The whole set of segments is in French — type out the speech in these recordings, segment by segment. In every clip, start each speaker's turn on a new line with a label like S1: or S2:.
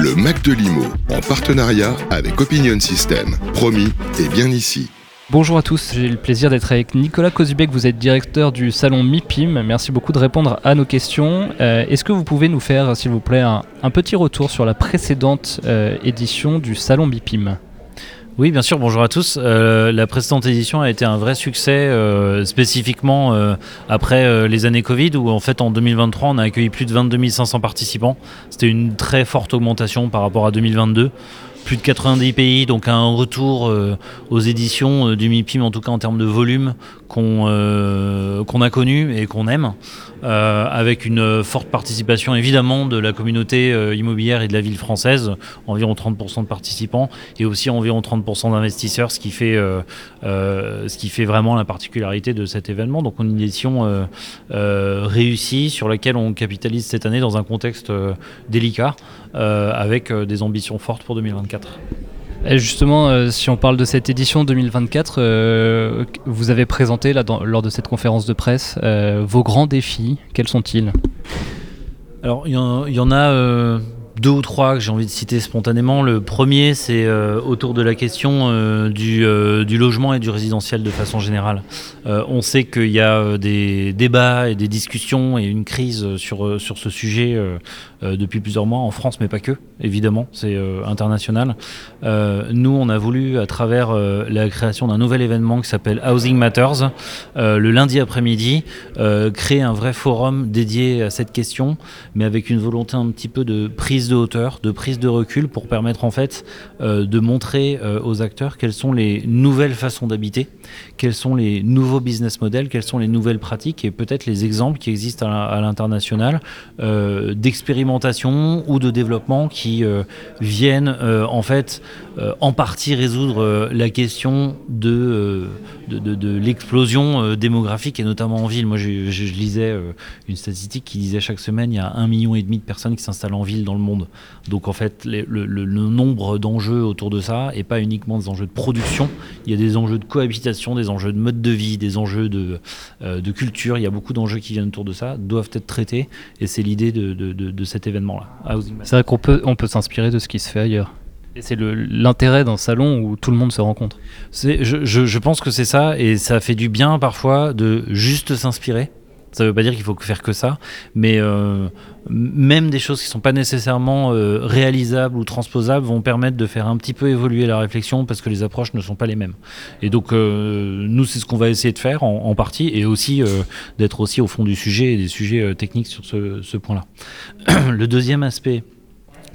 S1: Le Mac de Limo, en partenariat avec Opinion System. Promis, et bien ici.
S2: Bonjour à tous, j'ai le plaisir d'être avec Nicolas Kozubek, vous êtes directeur du salon MIPIM. Merci beaucoup de répondre à nos questions. Euh, est-ce que vous pouvez nous faire, s'il vous plaît, un, petit retour sur la précédente euh, édition du salon MIPIM?
S3: Oui, bien sûr, bonjour à tous. Euh, la précédente édition a été un vrai succès, spécifiquement après les années Covid, où en fait en 2023 on a accueilli plus de 22 500 participants. C'était une très forte augmentation par rapport à 2022 plus de 90 pays, donc un retour euh, aux éditions euh, du MIPIM, en tout cas en termes de volume, qu'on euh, qu'on a connu et qu'on aime, avec une forte participation évidemment de la communauté immobilière et de la ville française, environ 30% de participants, et aussi environ 30% d'investisseurs, ce, qui fait, ce qui fait vraiment la particularité de cet événement. Donc une édition réussie sur laquelle on capitalise cette année dans un contexte délicat, avec des ambitions fortes pour 2024.
S2: Et justement, euh, si on parle de cette édition 2024, euh, vous avez présenté lors de cette conférence de presse euh, vos grands défis. Quels sont-ils?
S3: Alors, il y, en a deux ou trois que j'ai envie de citer spontanément. Le premier, c'est autour de la question du, du, logement et du résidentiel de façon générale. on sait qu'il y a des débats et des discussions et une crise sur, sur ce sujet euh, depuis plusieurs mois en France, mais pas que, évidemment, c'est euh, international. Euh, nous, on a voulu, à travers la création d'un nouvel événement qui s'appelle Housing Matters, le lundi après-midi, créer un vrai forum dédié à cette question, mais avec une volonté un petit peu de prise de hauteur, de prise de recul, pour permettre en fait de montrer aux acteurs quelles sont les nouvelles façons d'habiter, quels sont les nouveaux business models, quelles sont les nouvelles pratiques et peut-être les exemples qui existent à l'international d'expérimenter ou de développement qui euh, viennent euh, en fait euh, en partie résoudre la question de, de, l'explosion démographique et notamment en ville. Moi, je, lisais une statistique qui disait chaque semaine il y a un million et demi de personnes qui s'installent en ville dans le monde. Donc en fait, le, nombre d'enjeux autour de ça et pas uniquement des enjeux de production. Il y a des enjeux de cohabitation, des enjeux de mode de vie, des enjeux de, culture. Il y a beaucoup d'enjeux qui viennent autour de ça, doivent être traités et c'est l'idée de, cette événement-là.
S2: C'est vrai qu'on peut, on peut s'inspirer de ce qui se fait ailleurs. C'est l'intérêt d'un salon où tout le monde se rencontre.
S3: Je, je, pense que c'est ça, et ça fait du bien parfois de juste s'inspirer ça ne veut pas dire qu'il faut faire que ça, mais euh, même des choses qui ne sont pas nécessairement euh, réalisables ou transposables vont permettre de faire un petit peu évoluer la réflexion parce que les approches ne sont pas les mêmes. Et donc, euh, nous, c'est ce qu'on va essayer de faire en, partie et aussi d'être aussi au fond du sujet et des sujets techniques sur ce point-là. Le deuxième aspect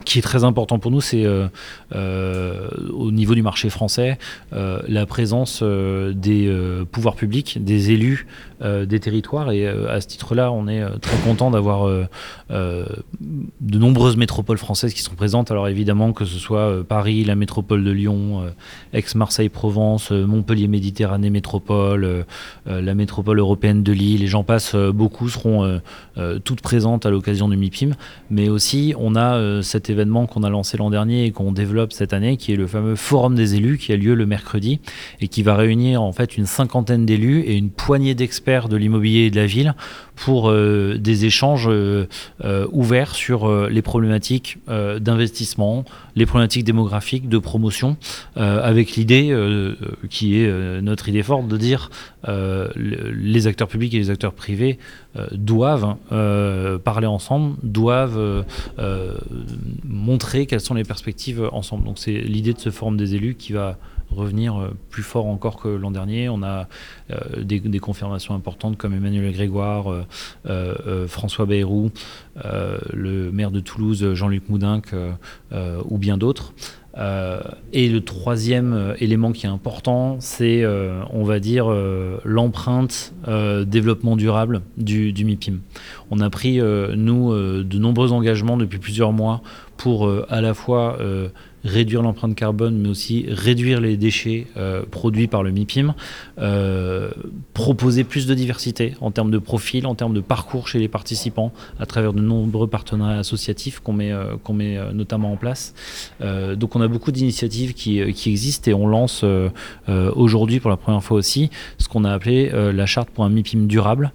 S3: qui est très important pour nous, c'est euh, euh, au niveau du marché français, euh, la présence des pouvoirs publics, des élus des territoires. Et à ce titre-là, on est très content d'avoir de nombreuses métropoles françaises qui sont présentes. Alors évidemment, que ce soit Paris, la métropole de Lyon, Aix-Marseille-Provence, Montpellier-Méditerranée Métropole, la métropole européenne de Lille, les gens passent, beaucoup seront toutes présentes à l'occasion du MIPIM. Mais aussi, on a cette événement qu'on a lancé l'an dernier et qu'on développe cette année, qui est le fameux Forum des élus, qui a lieu le mercredi et qui va réunir en fait une cinquantaine d'élus et une poignée d'experts de l'immobilier et de la ville pour euh, des échanges euh, euh, ouverts sur les problématiques d'investissement, les problématiques démographiques, de promotion, avec l'idée qui est notre idée forte de dire les acteurs publics et les acteurs privés doivent parler ensemble, doivent montrer quelles sont les perspectives ensemble. Donc c'est l'idée de ce forum des élus qui va revenir euh, plus fort encore que l'an dernier. On a euh, des, confirmations importantes comme Emmanuel Grégoire, euh, François Bayrou, le maire de Toulouse, Jean-Luc Moudinque ou bien d'autres. et le troisième élément qui est important, c'est, on va dire, l'empreinte développement durable du, du, MIPIM. On a pris, nous, de nombreux engagements depuis plusieurs mois pour à la fois réduire l'empreinte carbone, mais aussi réduire les déchets produits par le MIPIM, proposer plus de diversité en termes de profil, en termes de parcours chez les participants, à travers de nombreux partenariats associatifs qu'on met, qu'on met notamment en place. donc on a beaucoup d'initiatives qui, qui, existent et on lance aujourd'hui pour la première fois aussi ce qu'on a appelé la charte pour un MIPIM durable,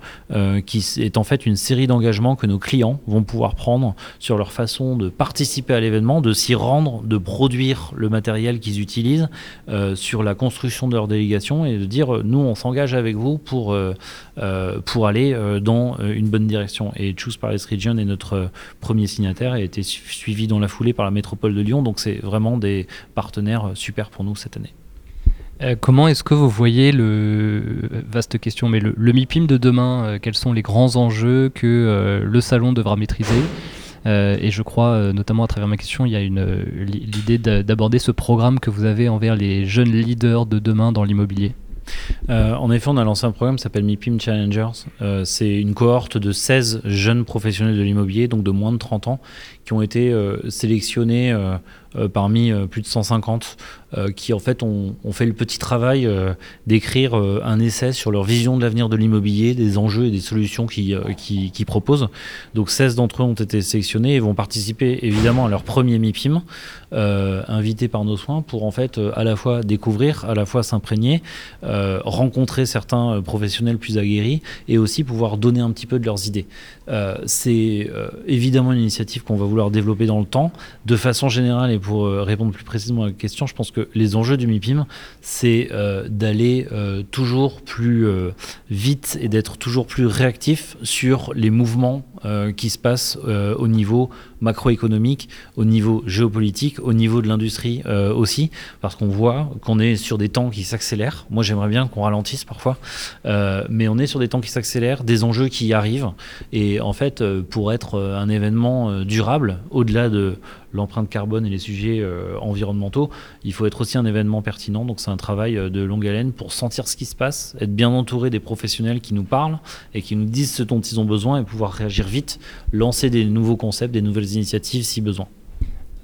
S3: qui est en fait une série d'engagements que nos clients vont pouvoir prendre sur leur façon de participer à l'événement, de s'y rendre, de produire le matériel qu'ils utilisent, euh, sur la construction de leur délégation et de dire euh, nous on s'engage avec vous pour, euh, pour aller dans une bonne direction. Et Choose Paris Region est notre premier signataire et a été suivi dans la foulée par la métropole de Lyon. Donc c'est vraiment des partenaires super pour nous cette année.
S2: Comment est-ce que vous voyez le vaste question, mais le, MIPIM de demain Quels sont les grands enjeux que le salon devra maîtriser? Et je crois, notamment à travers ma question, il y a l'idée d'aborder ce programme que vous avez envers les jeunes leaders de demain dans l'immobilier.
S3: en effet, on a lancé un programme qui s'appelle MIPIM Challengers. c'est une cohorte de 16 jeunes professionnels de l'immobilier, donc de moins de 30 ans, qui ont été sélectionnés parmi plus de 150 euh, qui en fait ont, fait le petit travail euh, d'écrire euh, un essai sur leur vision de l'avenir de l'immobilier, des enjeux et des solutions qu'ils qui, proposent. Donc 16 d'entre eux ont été sélectionnés et vont participer évidemment à leur premier MIPIM, invités par nos soins pour en fait à la fois découvrir, à la fois s'imprégner, rencontrer certains professionnels plus aguerris et aussi pouvoir donner un petit peu de leurs idées. C'est évidemment une initiative qu'on va vouloir développer dans le temps. De façon générale pour répondre plus précisément à la question, je pense que les enjeux du MIPIM, c'est euh, d'aller euh, toujours plus euh, vite et d'être toujours plus réactif sur les mouvements qui se passent au niveau macroéconomique, au niveau géopolitique, au niveau de l'industrie aussi, parce qu'on voit qu'on est sur des temps qui s'accélèrent. Moi, j'aimerais bien qu'on ralentisse parfois, mais on est sur des temps qui s'accélèrent, des enjeux qui arrivent, et en fait, pour être un événement durable, au-delà de l'empreinte carbone et les sujets environnementaux, il faut être aussi un événement pertinent. Donc c'est un travail euh, de longue haleine pour sentir ce qui se passe, être bien entouré des professionnels qui nous parlent et qui nous disent ce dont ils ont besoin et pouvoir réagir vite, lancer des nouveaux concepts, des nouvelles initiatives si besoin.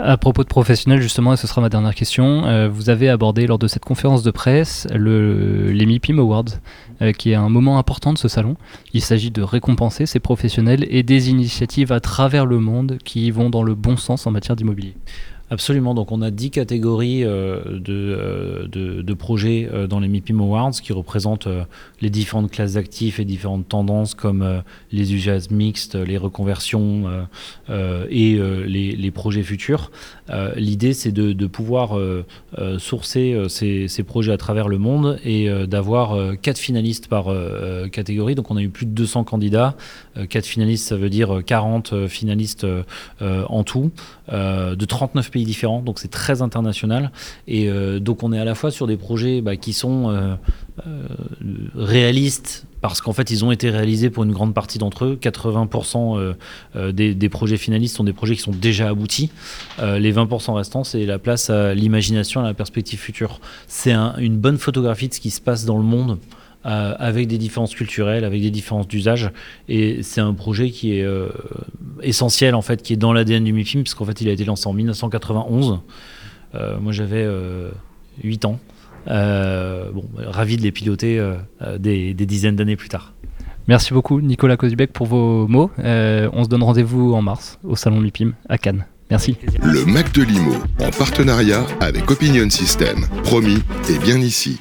S2: À propos de professionnels, justement, et ce sera ma dernière question, euh, vous avez abordé lors de cette conférence de presse le, les MIPIM Awards, euh, qui est un moment important de ce salon. Il s'agit de récompenser ces professionnels et des initiatives à travers le monde qui vont dans le bon sens en matière d'immobilier.
S3: Absolument. Donc, on a 10 catégories euh, euh, de, de, projets euh, dans les MIPIM Awards qui représentent les différentes classes d'actifs et différentes tendances comme les usages mixtes, les reconversions et les, projets futurs. L'idée, c'est de, pouvoir sourcer ces, ces, projets à travers le monde et d'avoir 4 finalistes par catégorie. Donc, on a eu plus de 200 candidats. 4 finalistes, ça veut dire 40 finalistes en tout, de 39 différents, donc c'est très international. Et euh, donc on est à la fois sur des projets bah, qui sont euh, euh, réalistes parce qu'en fait, ils ont été réalisés pour une grande partie d'entre eux. 80% des, projets finalistes sont des projets qui sont déjà aboutis. les 20% restants, c'est la place à l'imagination, à la perspective future. C'est une bonne photographie de ce qui se passe dans le monde. Avec des différences culturelles, avec des différences d'usage. Et c'est un projet qui est essentiel en fait qui est dans l'ADN du MIPIM parce qu'en fait il a été lancé en 1991 euh, moi j'avais 8 euh, ans euh, bon ravi de les piloter des, dizaines d'années plus tard
S2: merci beaucoup Nicolas Kozubek pour vos mots on se donne rendez-vous en mars au salon MIPIM à Cannes Merci.
S1: Le Mac de Limo, en partenariat avec Opinion System. Promis et bien ici.